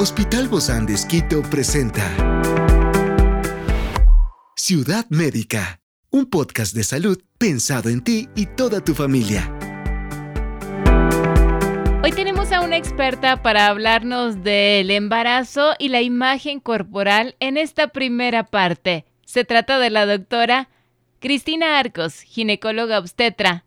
Hospital Bozán de Esquito presenta Ciudad Médica, un podcast de salud pensado en ti y toda tu familia. Hoy tenemos a una experta para hablarnos del embarazo y la imagen corporal en esta primera parte. Se trata de la doctora Cristina Arcos, ginecóloga obstetra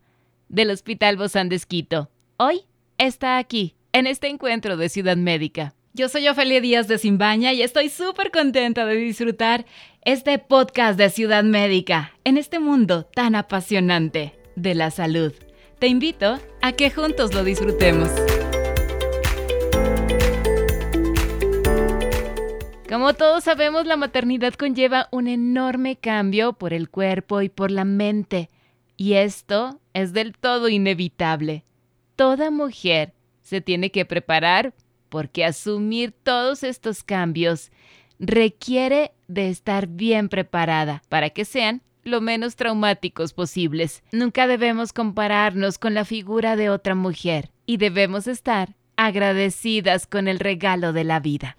del Hospital Bozán de Esquito. Hoy está aquí, en este encuentro de Ciudad Médica. Yo soy Ofelia Díaz de Simbaña y estoy súper contenta de disfrutar este podcast de Ciudad Médica en este mundo tan apasionante de la salud. Te invito a que juntos lo disfrutemos. Como todos sabemos, la maternidad conlleva un enorme cambio por el cuerpo y por la mente, y esto es del todo inevitable. Toda mujer se tiene que preparar porque asumir todos estos cambios requiere de estar bien preparada para que sean lo menos traumáticos posibles. Nunca debemos compararnos con la figura de otra mujer y debemos estar agradecidas con el regalo de la vida.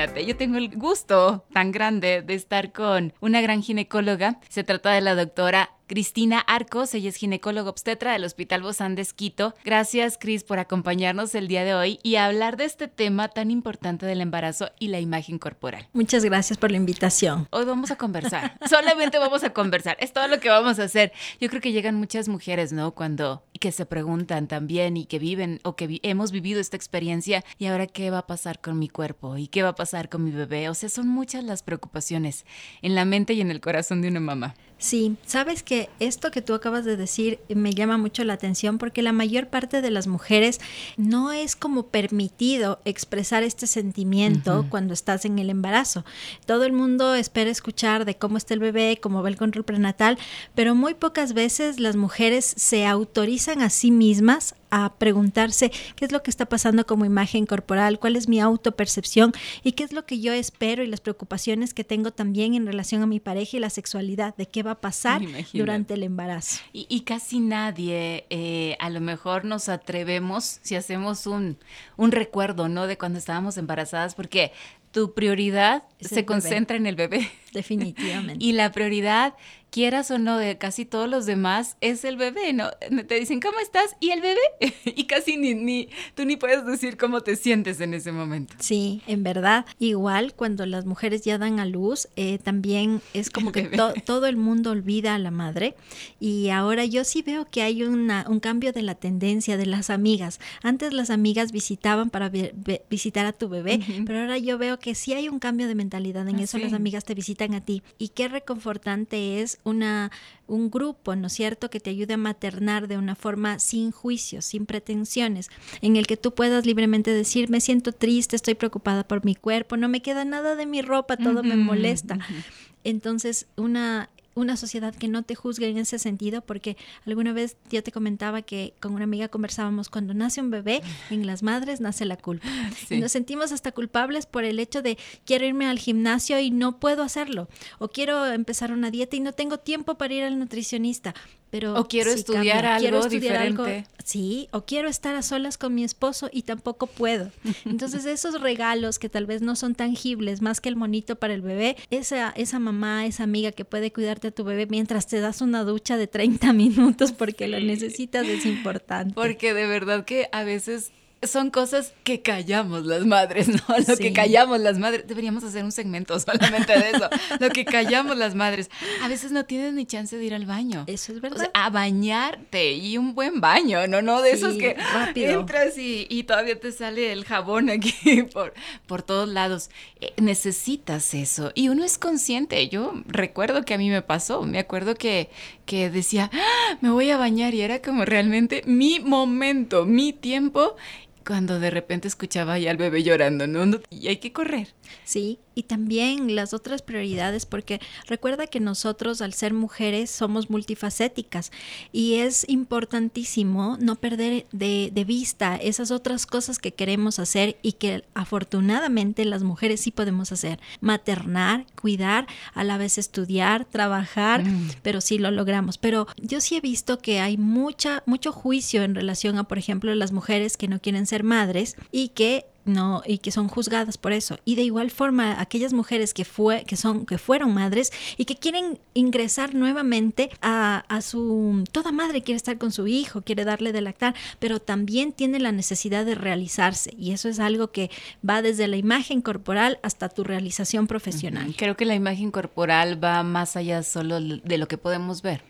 Imagínate, yo tengo el gusto tan grande de estar con una gran ginecóloga. Se trata de la doctora Cristina Arcos, ella es ginecóloga obstetra del Hospital Bozán de Esquito. Gracias, Cris, por acompañarnos el día de hoy y hablar de este tema tan importante del embarazo y la imagen corporal. Muchas gracias por la invitación. Hoy vamos a conversar, solamente vamos a conversar, es todo lo que vamos a hacer. Yo creo que llegan muchas mujeres, ¿no? Cuando que se preguntan también y que viven o que hemos vivido esta experiencia y ahora qué va a pasar con mi cuerpo y qué va a pasar con mi bebé. O sea, son muchas las preocupaciones en la mente y en el corazón de una mamá. Sí, sabes que esto que tú acabas de decir me llama mucho la atención porque la mayor parte de las mujeres no es como permitido expresar este sentimiento cuando estás en el embarazo. Todo el mundo espera escuchar de cómo está el bebé, cómo va el control prenatal, pero muy pocas veces las mujeres se autorizan a sí mismas a preguntarse qué es lo que está pasando como imagen corporal, cuál es mi autopercepción y qué es lo que yo espero y las preocupaciones que tengo también en relación a mi pareja y la sexualidad, de qué va a pasar durante el embarazo. Y, casi nadie, eh, a lo mejor nos atrevemos si hacemos un, un recuerdo, ¿no? De cuando estábamos embarazadas, porque tu prioridad se concentra en el bebé. Definitivamente. y la prioridad quieras o no, de casi todos los demás, es el bebé, ¿no? Te dicen, ¿cómo estás? ¿Y el bebé? y casi ni, ni, tú ni puedes decir cómo te sientes en ese momento. Sí, en verdad. Igual cuando las mujeres ya dan a luz, eh, también es como que todo el mundo olvida a la madre. Y ahora yo sí veo que hay una, un cambio de la tendencia de las amigas. Antes las amigas visitaban para visitar a tu bebé, pero ahora yo veo que sí hay un cambio de mentalidad en ah, eso. Las amigas te visitan a ti. Y qué reconfortante es una, un grupo, ¿no es cierto?, que te ayude a maternar de una forma sin juicios, sin pretensiones, en el que tú puedas libremente decir, me siento triste, estoy preocupada por mi cuerpo, no me queda nada de mi ropa, todo me molesta. Entonces, una una sociedad que no te juzgue en ese sentido, porque alguna vez yo te comentaba que con una amiga conversábamos, cuando nace un bebé, en las madres nace la culpa. Y nos sentimos hasta culpables por el hecho de quiero irme al gimnasio y no puedo hacerlo, o quiero empezar una dieta y no tengo tiempo para ir al nutricionista. Pero o quiero estudiar algo diferente. sí, o quiero estar a solas con mi esposo y tampoco puedo. Entonces esos regalos que tal vez no son tangibles, más que el monito para el bebé, esa, esa mamá, esa amiga que puede cuidarte a tu bebé mientras te das una ducha de 30 minutos porque la necesitas es importante. Porque de verdad que a veces son cosas que callamos las madres, ¿no? Lo que callamos las madres. Deberíamos hacer un segmento solamente de eso. Lo que callamos las madres. A veces no tienes ni chance de ir al baño. Eso es verdad. O sea, a bañarte y un buen baño, ¿no? No de esos que entras y, todavía te sale el jabón aquí por, por todos lados. Eh, necesitas eso. Y uno es consciente. Yo recuerdo que a mí me pasó. Me acuerdo que, que decía, ¡Ah! me voy a bañar y era como realmente mi momento, mi tiempo cuando de repente escuchaba ya al bebé llorando, ¿no? Y hay que correr. Sí, y también las otras prioridades, porque recuerda que nosotros al ser mujeres somos multifacéticas y es importantísimo no perder de, de vista esas otras cosas que queremos hacer y que afortunadamente las mujeres sí podemos hacer. Maternar, cuidar, a la vez estudiar, trabajar, mm. pero sí lo logramos. Pero yo sí he visto que hay mucha, mucho juicio en relación a, por ejemplo, las mujeres que no quieren ser madres y que no y que son juzgadas por eso. Y de igual forma aquellas mujeres que fue que son que fueron madres y que quieren ingresar nuevamente a, a, su toda madre quiere estar con su hijo quiere darle de lactar pero también tiene la necesidad de realizarse. Y eso es algo que va desde la imagen corporal hasta tu realización profesional. Creo que la imagen corporal va más allá solo de lo que podemos ver.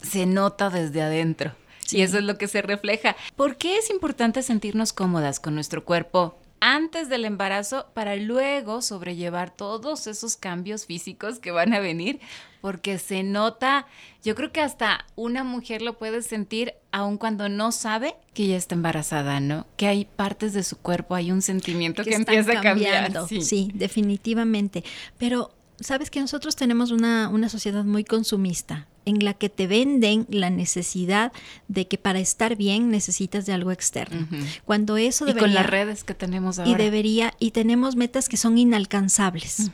Se nota desde adentro. Y eso es lo que se refleja. ¿Por qué es importante sentirnos cómodas con nuestro cuerpo antes del embarazo para luego sobrellevar todos esos cambios físicos que van a venir, porque se nota, yo creo que hasta una mujer lo puede sentir aun cuando no sabe que ya está embarazada, ¿no? Que hay partes de su cuerpo, hay un sentimiento que, empieza a cambiar. Sí. sí, definitivamente. Pero sabes que nosotros tenemos una, una sociedad muy consumista en la que te venden la necesidad de que para estar bien necesitas de algo externo. Cuando eso debería... Y con las redes que tenemos ahora. Y debería, y tenemos metas que son inalcanzables.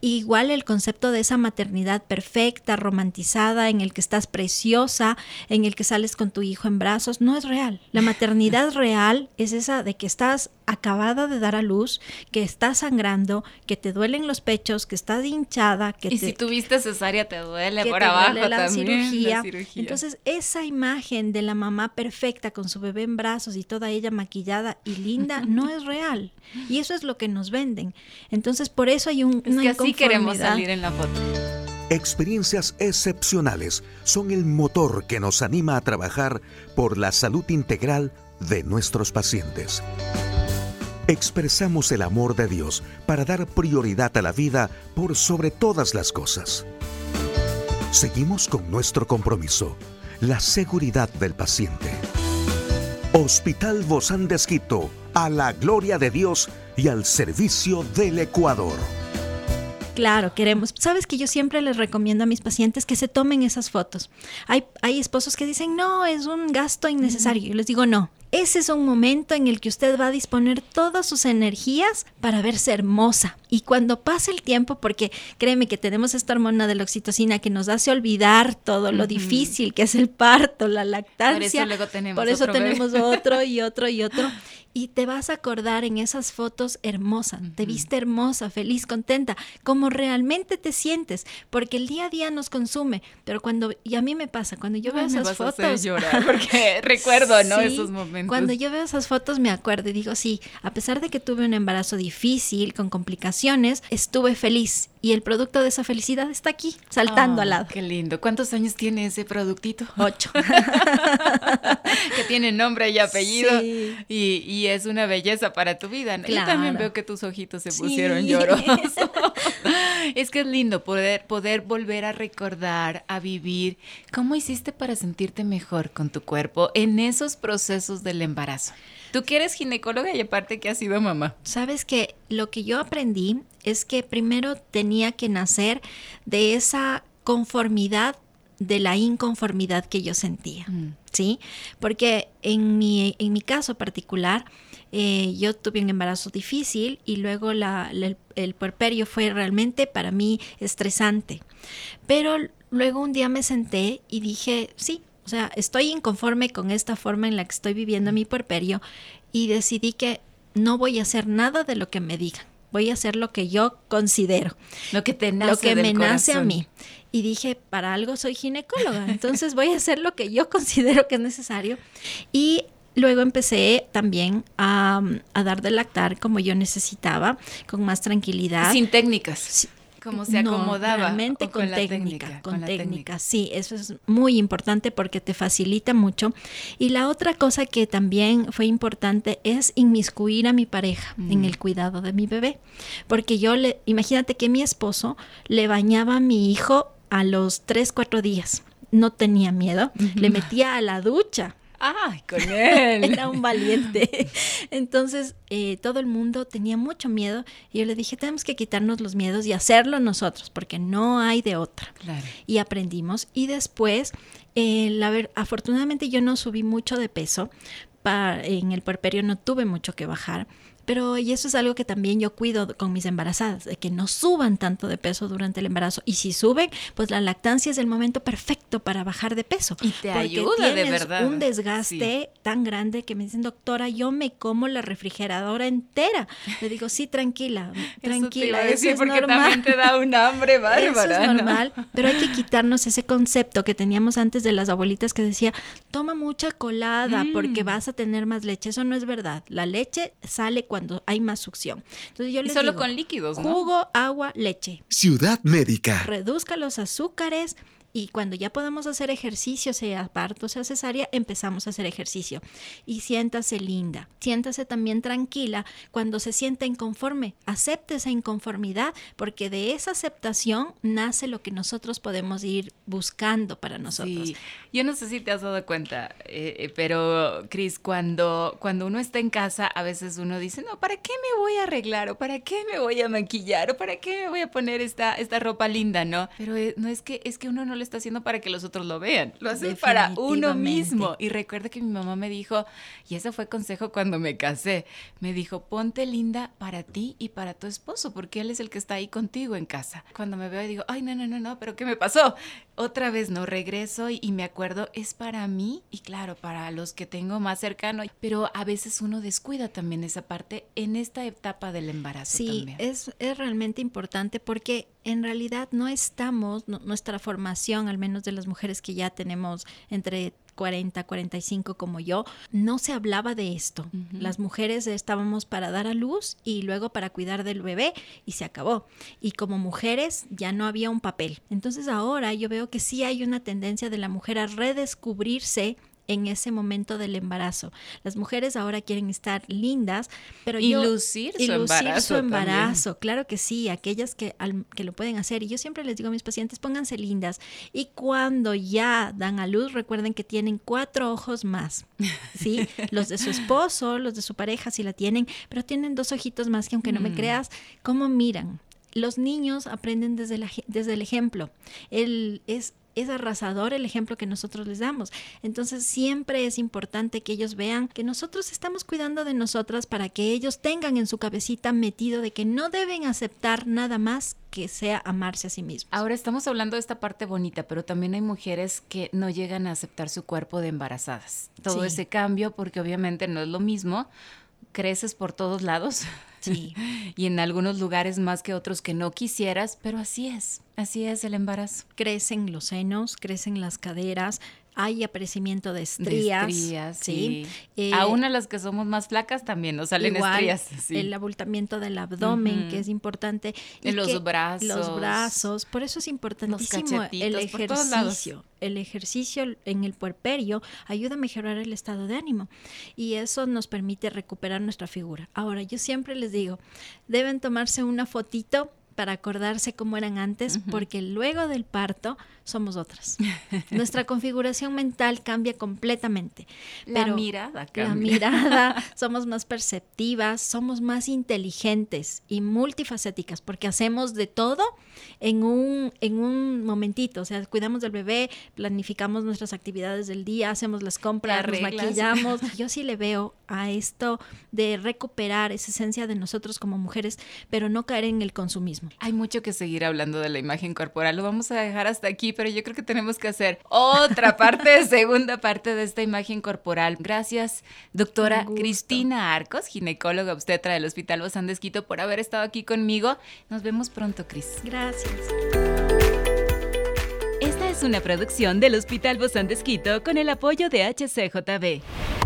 Igual el concepto de esa maternidad perfecta, romantizada, en el que estás preciosa, en el que sales con tu hijo en brazos, no es real. La maternidad real es esa de que estás acabada de dar a luz, que estás sangrando, que te duelen los pechos, que estás hinchada, que y si tuviste cesárea te duele por abajo cirugía. Entonces, esa imagen de la mamá perfecta con su bebé en brazos y toda ella maquillada y linda no es real. Y eso es lo que nos venden. Entonces, por eso hay un, es que así queremos salir en la foto. Experiencias excepcionales son el motor que nos anima a trabajar por la salud integral de nuestros pacientes. Expresamos el amor de Dios para dar prioridad a la vida por sobre todas las cosas. Seguimos con nuestro compromiso, la seguridad del paciente. Hospital Bozán de a la gloria de Dios y al servicio del Ecuador. Claro, queremos. Sabes que yo siempre les recomiendo a mis pacientes que se tomen esas fotos. Hay, hay esposos que dicen, no, es un gasto innecesario. Yo les digo, no, ese es un momento en el que usted va a disponer todas sus energías para verse hermosa. Y cuando pase el tiempo, porque créeme que tenemos esta hormona de la oxitocina que nos hace olvidar todo lo difícil que es el parto, la lactancia. Por eso luego tenemos, por eso otro, tenemos otro y otro y otro. Y te vas a acordar en esas fotos hermosa, te viste hermosa, feliz, contenta, como realmente te sientes, porque el día a día nos consume, pero cuando, y a mí me pasa, cuando yo veo esas fotos... A llorar porque recuerdo, ¿no? Esos momentos. Cuando yo veo esas fotos me acuerdo y digo, sí, a pesar de que tuve un embarazo difícil, con complicaciones, estuve feliz y el producto de esa felicidad está aquí, saltando al lado. Qué lindo. ¿Cuántos años tiene ese productito? Ocho. que tiene nombre y apellido y, es una belleza para tu vida. Yo también veo que tus ojitos se pusieron llorosos. es que es lindo poder, poder volver a recordar, a vivir. ¿Cómo hiciste para sentirte mejor con tu cuerpo en esos procesos del embarazo? Tú que eres ginecóloga y aparte que has sido mamá. Sabes que lo que yo aprendí es que primero tenía que nacer de esa conformidad de la inconformidad que yo sentía, mm. ¿sí? Porque en mi, en mi caso particular, eh, yo tuve un embarazo difícil y luego la, el, el puerperio fue realmente para mí estresante. Pero luego un día me senté y dije, sí, o sea, estoy inconforme con esta forma en la que estoy viviendo mi puerperio y decidí que no voy a hacer nada de lo que me digan. Voy a hacer lo que yo considero. Lo que te nace Lo que me nace a mí. Y dije, para algo soy ginecóloga, entonces voy a hacer lo que yo considero que es necesario. Y luego empecé también a, a, dar de lactar como yo necesitaba, con más tranquilidad. Sin técnicas cómo se acomodaba. realmente con, técnica, con, técnica. Sí, eso es muy importante porque te facilita mucho. Y la otra cosa que también fue importante es inmiscuir a mi pareja en mm. el cuidado de mi bebé. Porque yo le, imagínate que mi esposo le bañaba a mi hijo a los 3, 4 días. No tenía miedo, le metía a la ducha ¡Ay, con él! Era un valiente. Entonces, eh, todo el mundo tenía mucho miedo y yo le dije, tenemos que quitarnos los miedos y hacerlo nosotros, porque no hay de otra. Y aprendimos. Y después, eh, afortunadamente yo no subí mucho de peso. en el puerperio no tuve mucho que bajar pero y eso es algo que también yo cuido con mis embarazadas, de que no suban tanto de peso durante el embarazo. Y si suben, pues la lactancia es el momento perfecto para bajar de peso. Y te ayuda de verdad. Un desgaste tan grande que me dicen, doctora, yo me como la refrigeradora entera. Le digo, sí, tranquila, tranquila. Eso, es porque también te da un hambre bárbara. Eso es normal, pero hay que quitarnos ese concepto que teníamos antes de las abuelitas que decía, toma mucha colada porque mm. vas a tener más leche. Eso no es verdad. La leche sale cuando cuando hay más succión. Entonces yo les solo con líquidos, Jugo, agua, leche. Ciudad Médica. Reduzca los azúcares, y cuando ya podemos hacer ejercicio, sea parto, sea cesárea, empezamos a hacer ejercicio. Y siéntase linda, siéntase también tranquila cuando se sienta inconforme. Acepte esa inconformidad porque de esa aceptación nace lo que nosotros podemos ir buscando para nosotros. Yo no sé si te has dado cuenta, eh, eh, pero Cris, cuando, cuando uno está en casa, a veces uno dice, no, ¿para qué me voy a arreglar? ¿O para qué me voy a maquillar? ¿O para qué me voy a poner esta, esta ropa linda? ¿No? Pero eh, no es que, es que uno no le está haciendo para que los otros lo vean, lo hace para uno mismo. Y recuerdo que mi mamá me dijo, y ese fue consejo cuando me casé, me dijo, ponte linda para ti y para tu esposo, porque él es el que está ahí contigo en casa. Cuando me veo y digo, ay, no, no, no, no, pero ¿qué me pasó? Otra vez no regreso y, me acuerdo, es para mí y claro, para los que tengo más cercano, pero a veces uno descuida también esa parte en esta etapa del embarazo. Sí, Es, es realmente importante porque en realidad no estamos, nuestra formación, al menos de las mujeres que ya tenemos entre 40, 45 como yo, no se hablaba de esto. Las mujeres estábamos para dar a luz y luego para cuidar del bebé y se acabó. Y como mujeres ya no había un papel. Entonces ahora yo veo que sí hay una tendencia de la mujer a redescubrirse en ese momento del embarazo. Las mujeres ahora quieren estar lindas, pero y lucir su embarazo. su embarazo, claro que sí, aquellas que, que lo pueden hacer. Y yo siempre les digo a mis pacientes, pónganse lindas. Y cuando ya dan a luz, recuerden que tienen cuatro ojos más, ¿sí? los de su esposo, los de su pareja, si la tienen, pero tienen dos ojitos más que aunque no me mm. creas, ¿cómo miran? Los niños aprenden desde, la, desde el ejemplo. Es es arrasador el ejemplo que nosotros les damos. Entonces siempre es importante que ellos vean que nosotros estamos cuidando de nosotras para que ellos tengan en su cabecita metido de que no deben aceptar nada más que sea amarse a sí mismos. Ahora estamos hablando de esta parte bonita, pero también hay mujeres que no llegan a aceptar su cuerpo de embarazadas. Todo ese cambio, porque obviamente no es lo mismo, creces por todos lados. Sí. y en algunos lugares más que otros que no quisieras, pero así es, así es el embarazo. Crecen los senos, crecen las caderas, hay aparecimiento de estrías. sí. Eh, Aún a las que somos más flacas también nos salen estrías. El abultamiento del abdomen, que es importante. en los brazos. Los brazos. Por eso es importantísimo el ejercicio. El ejercicio en el puerperio ayuda a mejorar el estado de ánimo y eso nos permite recuperar nuestra figura. Ahora, yo siempre les digo, deben tomarse una fotito para acordarse cómo eran antes, porque luego del parto somos otras. Nuestra configuración mental cambia completamente. la mirada cambia. La mirada, somos más perceptivas, somos más inteligentes y multifacéticas, porque hacemos de todo en un, en un momentito. O sea, cuidamos del bebé, planificamos nuestras actividades del día, hacemos las compras, nos maquillamos. Yo sí le veo a esto de recuperar esa esencia de nosotros como mujeres, pero no caer en el consumismo. Hay mucho que seguir hablando de la imagen corporal. Lo vamos a dejar hasta aquí, pero yo creo que tenemos que hacer otra parte, segunda parte de esta imagen corporal. Gracias, doctora Cristina Arcos, ginecóloga obstetra del Hospital Bozán de por haber estado aquí conmigo. Nos vemos pronto, Cris. Gracias. Esta es una producción del Hospital Bozán de con el apoyo de HCJB.